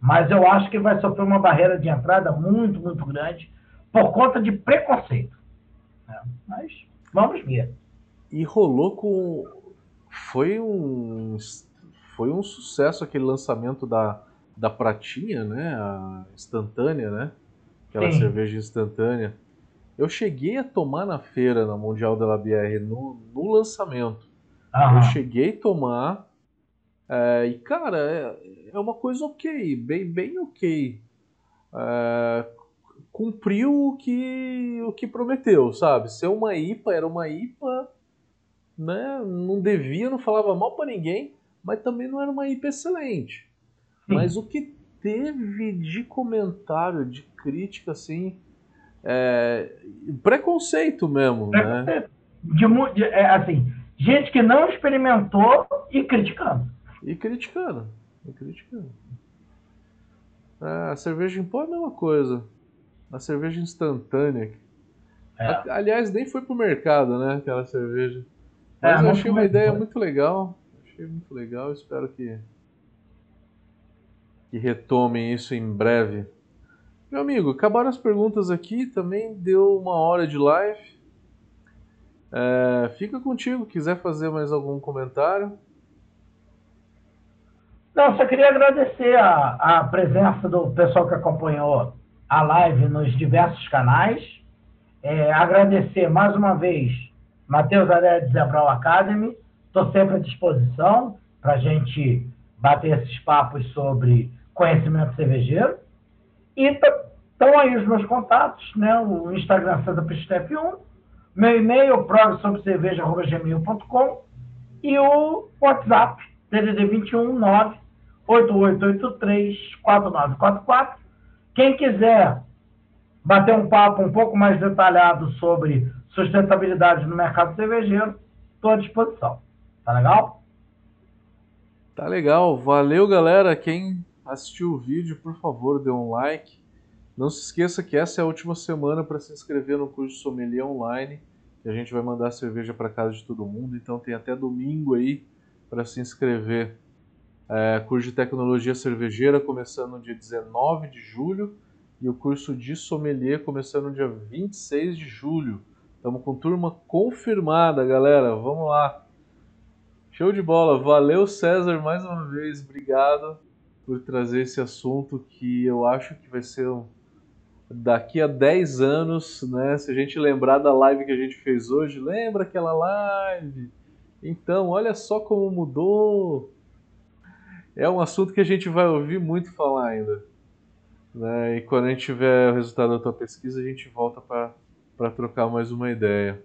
Mas eu acho que vai sofrer uma barreira de entrada muito, muito grande por conta de preconceito. Né? Mas vamos ver. E rolou com. Foi um. Foi um sucesso aquele lançamento da, da Pratinha, né? A instantânea, né? Aquela Sim. cerveja instantânea. Eu cheguei a tomar na feira, na Mundial da BR, no, no lançamento. Aham. Eu cheguei a tomar. É, e, cara, é, é, uma coisa ok, bem, bem ok. É, cumpriu o que, o que prometeu, sabe? Ser uma IPA, era uma IPA, né? Não devia, não falava mal para ninguém, mas também não era uma IPA excelente. Sim. Mas o que teve de comentário, de crítica, assim, é, preconceito mesmo, né? De, de, é, assim, gente que não experimentou e criticando. E criticando. E criticando. É, a cerveja em pó é a mesma coisa uma cerveja instantânea. É. Aliás, nem foi pro mercado, né? Aquela cerveja. É, Mas é, eu achei uma ideia foi. muito legal. Achei muito legal. Espero que, que retomem isso em breve. Meu amigo, acabaram as perguntas aqui. Também deu uma hora de live. É, fica contigo. Quiser fazer mais algum comentário? Não, só queria agradecer a, a presença do pessoal que acompanhou a live nos diversos canais. É, agradecer mais uma vez Matheus Aré de Zebral Academy. Estou sempre à disposição para a gente bater esses papos sobre conhecimento cervejeiro. E estão aí os meus contatos, né? O Instagram Santa Pistef 1, meu e-mail, prove-sobre-cerveja.gmail.com e o WhatsApp, DDD 21 9 8883 4944. Quem quiser bater um papo um pouco mais detalhado sobre sustentabilidade no mercado cervejeiro, estou à disposição. Tá legal? Tá legal. Valeu, galera. Quem assistiu o vídeo, por favor, dê um like. Não se esqueça que essa é a última semana para se inscrever no curso Sommelier Online, que a gente vai mandar cerveja para casa de todo mundo, então tem até domingo aí para se inscrever. É, curso de Tecnologia Cervejeira começando no dia 19 de julho e o curso de Sommelier começando no dia 26 de julho. Estamos com turma confirmada, galera. Vamos lá. Show de bola. Valeu, César, mais uma vez. Obrigado por trazer esse assunto que eu acho que vai ser um... daqui a 10 anos, né? Se a gente lembrar da live que a gente fez hoje, lembra aquela live? Então, olha só como mudou. É um assunto que a gente vai ouvir muito falar ainda. Né? E quando a gente tiver o resultado da tua pesquisa, a gente volta para trocar mais uma ideia.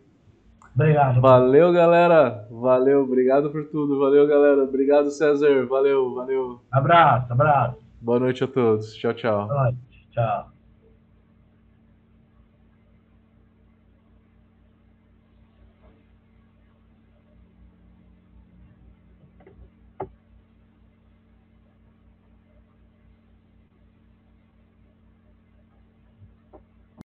Obrigado. Valeu, galera. Valeu, obrigado por tudo. Valeu, galera. Obrigado, César. Valeu, valeu. Abraço, abraço. Boa noite a todos. Tchau, tchau. Boa noite. Tchau.